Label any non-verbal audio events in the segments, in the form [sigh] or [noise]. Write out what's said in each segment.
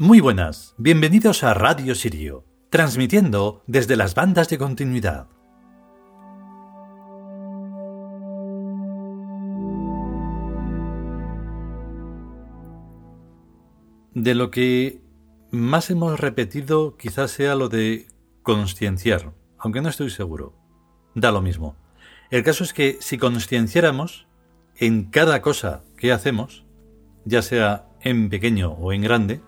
Muy buenas, bienvenidos a Radio Sirio, transmitiendo desde las bandas de continuidad. De lo que más hemos repetido quizás sea lo de conscienciar, aunque no estoy seguro. Da lo mismo. El caso es que si conscienciáramos en cada cosa que hacemos, ya sea en pequeño o en grande,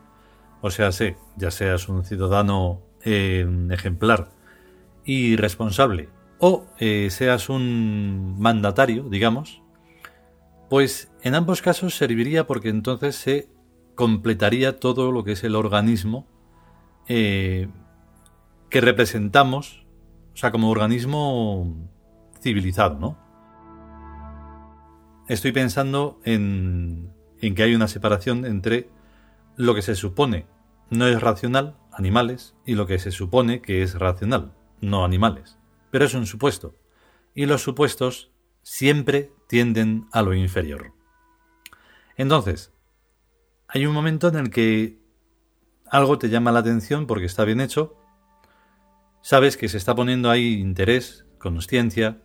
o sea, sé, ya seas un ciudadano eh, ejemplar y responsable, o eh, seas un mandatario, digamos, pues en ambos casos serviría porque entonces se completaría todo lo que es el organismo eh, que representamos, o sea, como organismo civilizado, ¿no? Estoy pensando en, en que hay una separación entre lo que se supone no es racional, animales, y lo que se supone que es racional, no animales. Pero es un supuesto, y los supuestos siempre tienden a lo inferior. Entonces, hay un momento en el que algo te llama la atención porque está bien hecho, sabes que se está poniendo ahí interés, consciencia,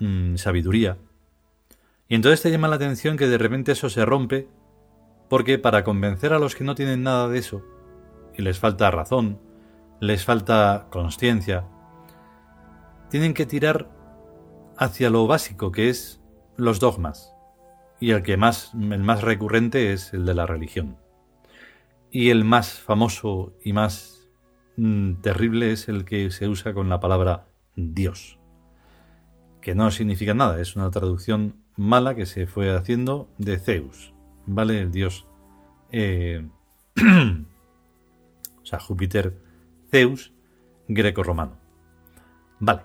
mm, sabiduría, y entonces te llama la atención que de repente eso se rompe porque para convencer a los que no tienen nada de eso, y les falta razón, les falta conciencia, tienen que tirar hacia lo básico que es los dogmas, y el que más el más recurrente es el de la religión. Y el más famoso y más mm, terrible es el que se usa con la palabra Dios, que no significa nada, es una traducción mala que se fue haciendo de Zeus. ¿Vale? El dios, eh, [clears throat] o sea, Júpiter, Zeus, greco-romano. Vale.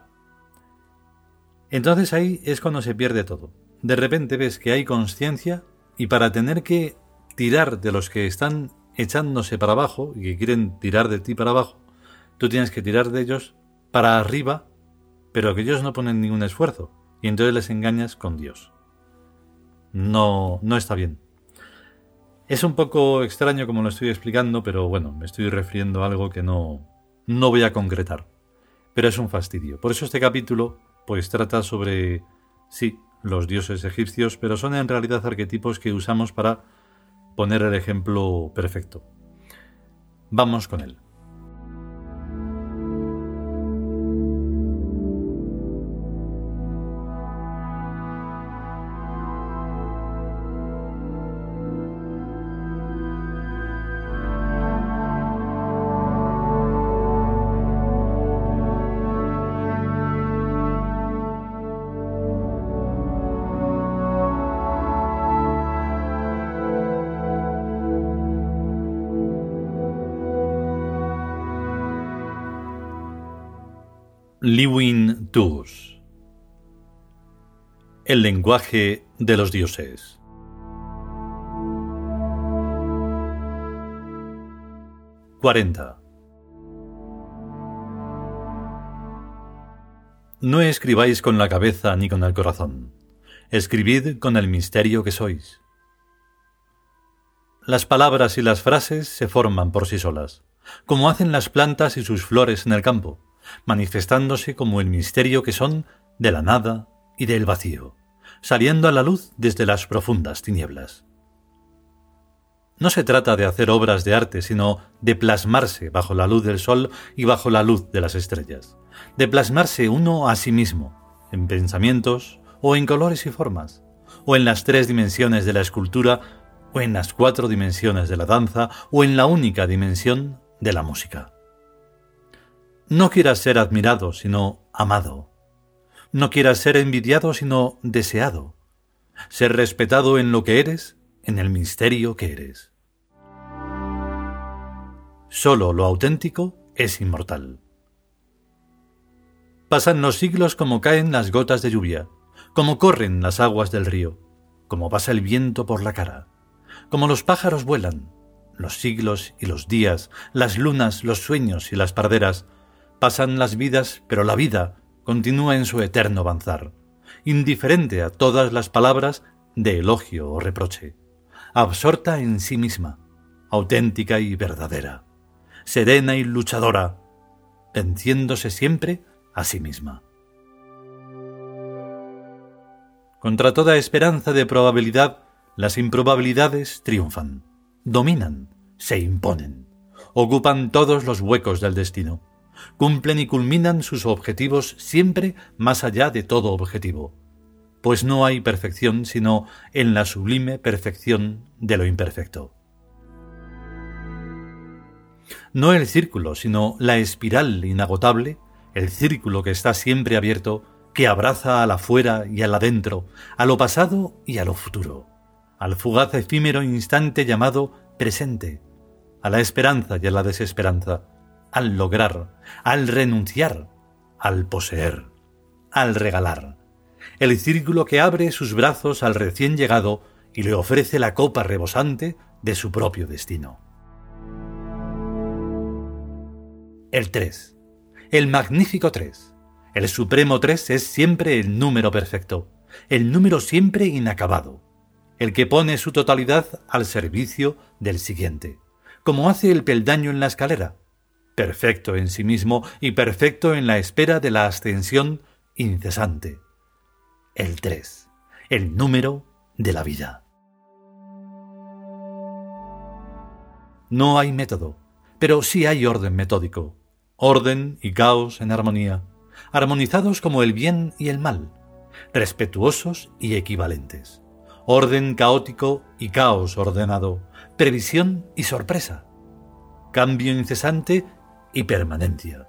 Entonces ahí es cuando se pierde todo. De repente ves que hay conciencia y para tener que tirar de los que están echándose para abajo y que quieren tirar de ti para abajo, tú tienes que tirar de ellos para arriba, pero que ellos no ponen ningún esfuerzo y entonces les engañas con Dios. No, no está bien. Es un poco extraño como lo estoy explicando, pero bueno, me estoy refiriendo a algo que no, no voy a concretar. Pero es un fastidio. Por eso este capítulo, pues trata sobre, sí, los dioses egipcios, pero son en realidad arquetipos que usamos para poner el ejemplo perfecto. Vamos con él. Liwin Tus El lenguaje de los dioses. Cuarenta. No escribáis con la cabeza ni con el corazón, escribid con el misterio que sois. Las palabras y las frases se forman por sí solas, como hacen las plantas y sus flores en el campo manifestándose como el misterio que son de la nada y del vacío, saliendo a la luz desde las profundas tinieblas. No se trata de hacer obras de arte, sino de plasmarse bajo la luz del sol y bajo la luz de las estrellas, de plasmarse uno a sí mismo, en pensamientos o en colores y formas, o en las tres dimensiones de la escultura, o en las cuatro dimensiones de la danza, o en la única dimensión de la música. No quieras ser admirado, sino amado. No quieras ser envidiado, sino deseado. Ser respetado en lo que eres, en el misterio que eres. Solo lo auténtico es inmortal. Pasan los siglos como caen las gotas de lluvia, como corren las aguas del río, como pasa el viento por la cara, como los pájaros vuelan, los siglos y los días, las lunas, los sueños y las parderas, Pasan las vidas, pero la vida continúa en su eterno avanzar, indiferente a todas las palabras de elogio o reproche, absorta en sí misma, auténtica y verdadera, serena y luchadora, venciéndose siempre a sí misma. Contra toda esperanza de probabilidad, las improbabilidades triunfan, dominan, se imponen, ocupan todos los huecos del destino, cumplen y culminan sus objetivos siempre más allá de todo objetivo, pues no hay perfección sino en la sublime perfección de lo imperfecto. No el círculo, sino la espiral inagotable, el círculo que está siempre abierto, que abraza a la fuera y al adentro, a lo pasado y a lo futuro, al fugaz efímero instante llamado presente, a la esperanza y a la desesperanza, al lograr, al renunciar, al poseer, al regalar, el círculo que abre sus brazos al recién llegado y le ofrece la copa rebosante de su propio destino. El 3. El magnífico 3. El supremo 3 es siempre el número perfecto, el número siempre inacabado, el que pone su totalidad al servicio del siguiente, como hace el peldaño en la escalera, perfecto en sí mismo y perfecto en la espera de la ascensión incesante. El 3, el número de la vida. No hay método, pero sí hay orden metódico, orden y caos en armonía, armonizados como el bien y el mal, respetuosos y equivalentes, orden caótico y caos ordenado, previsión y sorpresa, cambio incesante y permanencia.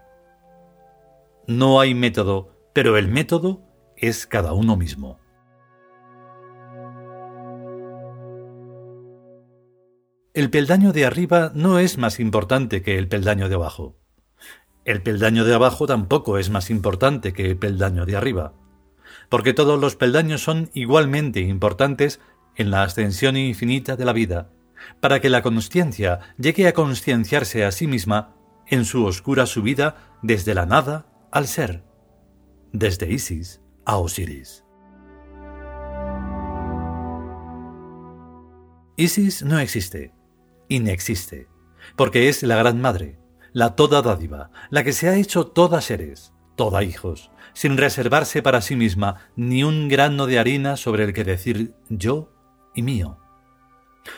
No hay método, pero el método es cada uno mismo. El peldaño de arriba no es más importante que el peldaño de abajo. El peldaño de abajo tampoco es más importante que el peldaño de arriba, porque todos los peldaños son igualmente importantes en la ascensión infinita de la vida, para que la consciencia llegue a concienciarse a sí misma en su oscura subida desde la nada al ser, desde Isis a Osiris. Isis no existe, inexiste, porque es la gran madre, la toda dádiva, la que se ha hecho toda seres, toda hijos, sin reservarse para sí misma ni un grano de harina sobre el que decir yo y mío.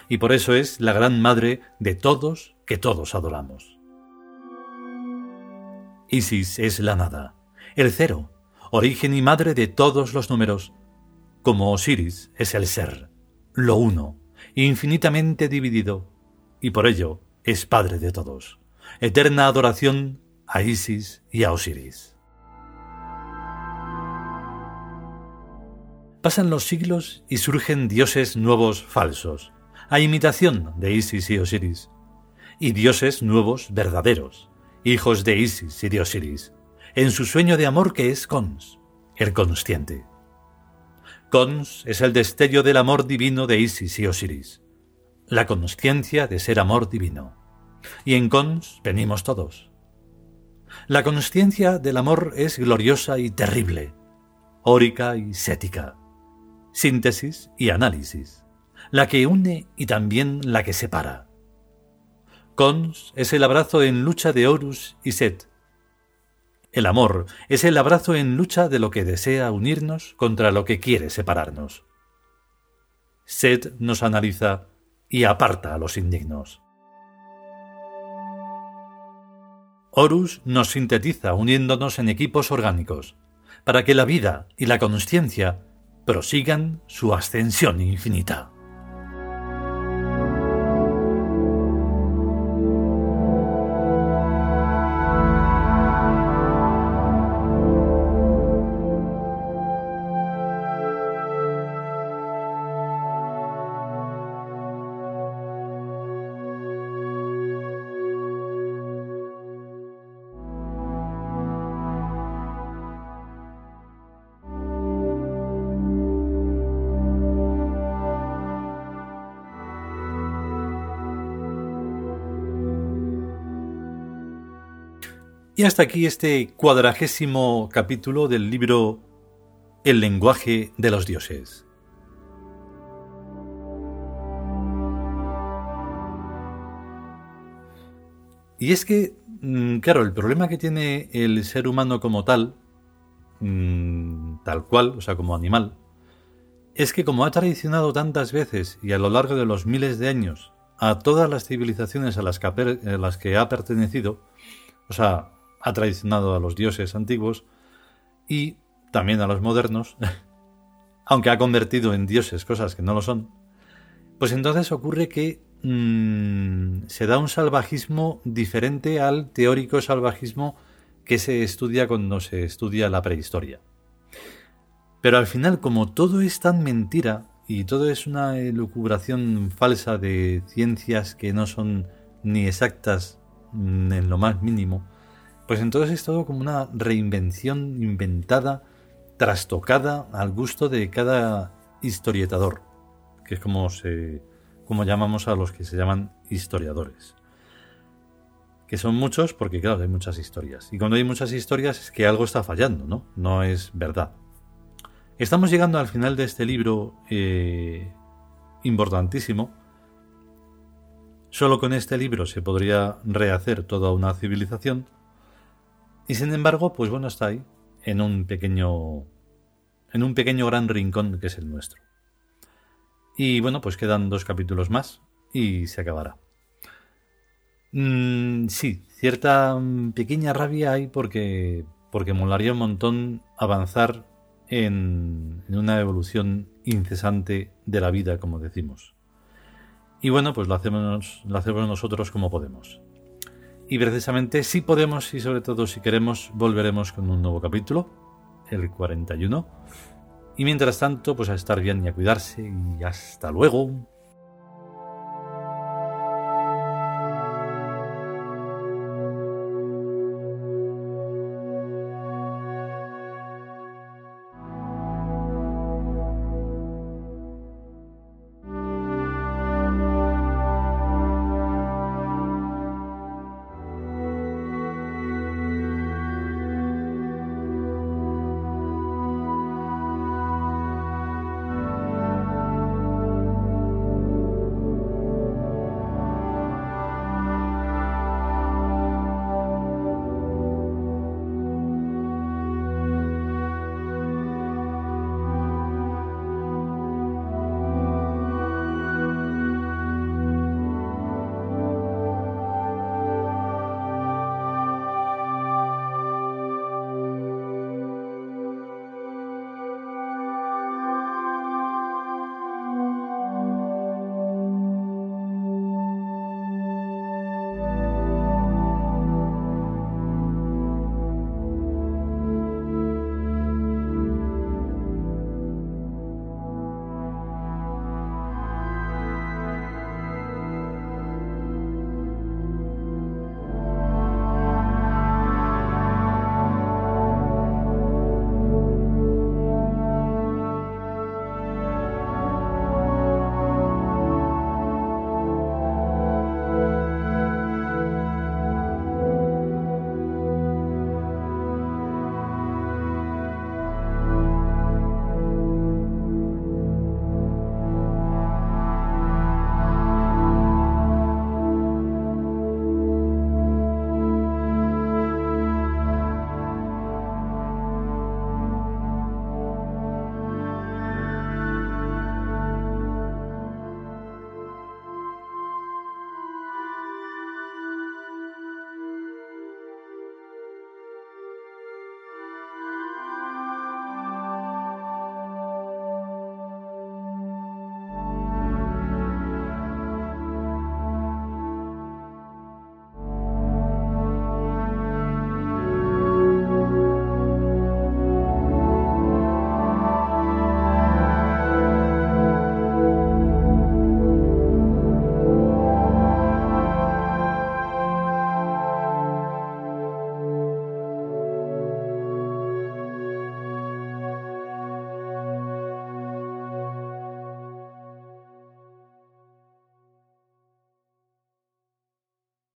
Y por eso es la gran madre de todos que todos adoramos. Isis es la nada, el cero, origen y madre de todos los números, como Osiris es el ser, lo uno, infinitamente dividido, y por ello es padre de todos. Eterna adoración a Isis y a Osiris. Pasan los siglos y surgen dioses nuevos falsos, a imitación de Isis y Osiris, y dioses nuevos verdaderos, hijos de Isis y de Osiris, en su sueño de amor que es Cons, el consciente. Cons es el destello del amor divino de Isis y Osiris, la consciencia de ser amor divino. Y en Cons venimos todos. La consciencia del amor es gloriosa y terrible, órica y sética, síntesis y análisis, la que une y también la que separa. Cons es el abrazo en lucha de Horus y Set, el amor es el abrazo en lucha de lo que desea unirnos contra lo que quiere separarnos. Sed nos analiza y aparta a los indignos. Horus nos sintetiza uniéndonos en equipos orgánicos, para que la vida y la conciencia prosigan su ascensión infinita. Y hasta aquí este cuadragésimo capítulo del libro El lenguaje de los dioses. Y es que, mm, claro, el problema que tiene el ser humano como tal, mm, tal cual, o sea, como animal, es que como ha traicionado tantas veces y a lo largo de los miles de años a todas las civilizaciones a las que ha, las que ha pertenecido, o sea, ha traicionado a los dioses antiguos y también a los modernos, [laughs] aunque ha convertido en dioses cosas que no lo son, pues entonces ocurre que mm, se da un salvajismo diferente al teórico salvajismo que se estudia cuando se estudia la prehistoria. Pero al final, como todo es tan mentira y todo es una elucubración falsa de ciencias que no son ni exactas mm, en lo más mínimo, pues entonces es todo como una reinvención inventada, trastocada al gusto de cada historietador, que es como se como llamamos a los que se llaman historiadores. Que son muchos porque claro, hay muchas historias. Y cuando hay muchas historias es que algo está fallando, ¿no? No es verdad. Estamos llegando al final de este libro eh, importantísimo. Solo con este libro se podría rehacer toda una civilización. Y sin embargo, pues bueno, está ahí, en un pequeño. en un pequeño gran rincón que es el nuestro. Y bueno, pues quedan dos capítulos más y se acabará. Mm, sí, cierta pequeña rabia hay porque, porque molaría un montón avanzar en, una evolución incesante de la vida, como decimos. Y bueno, pues lo hacemos, lo hacemos nosotros como podemos. Y precisamente si podemos y sobre todo si queremos, volveremos con un nuevo capítulo, el 41. Y mientras tanto, pues a estar bien y a cuidarse y hasta luego.